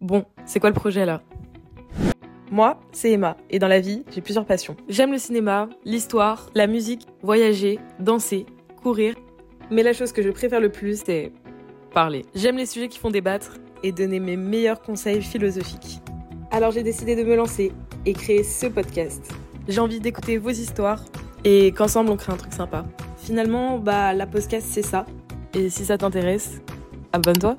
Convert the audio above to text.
Bon, c'est quoi le projet là? Moi, c'est Emma, et dans la vie, j'ai plusieurs passions. J'aime le cinéma, l'histoire, la musique, voyager, danser, courir, Mais la chose que je préfère le plus, c'est parler. J'aime les sujets qui font débattre. est donner mes meilleurs conseils philosophiques. Alors j'ai décidé de me lancer et créer ce podcast. J'ai envie d'écouter vos histoires. Et qu'ensemble on crée un truc sympa. Finalement, bah la podcast c'est ça. Et si ça t'intéresse, abonne-toi.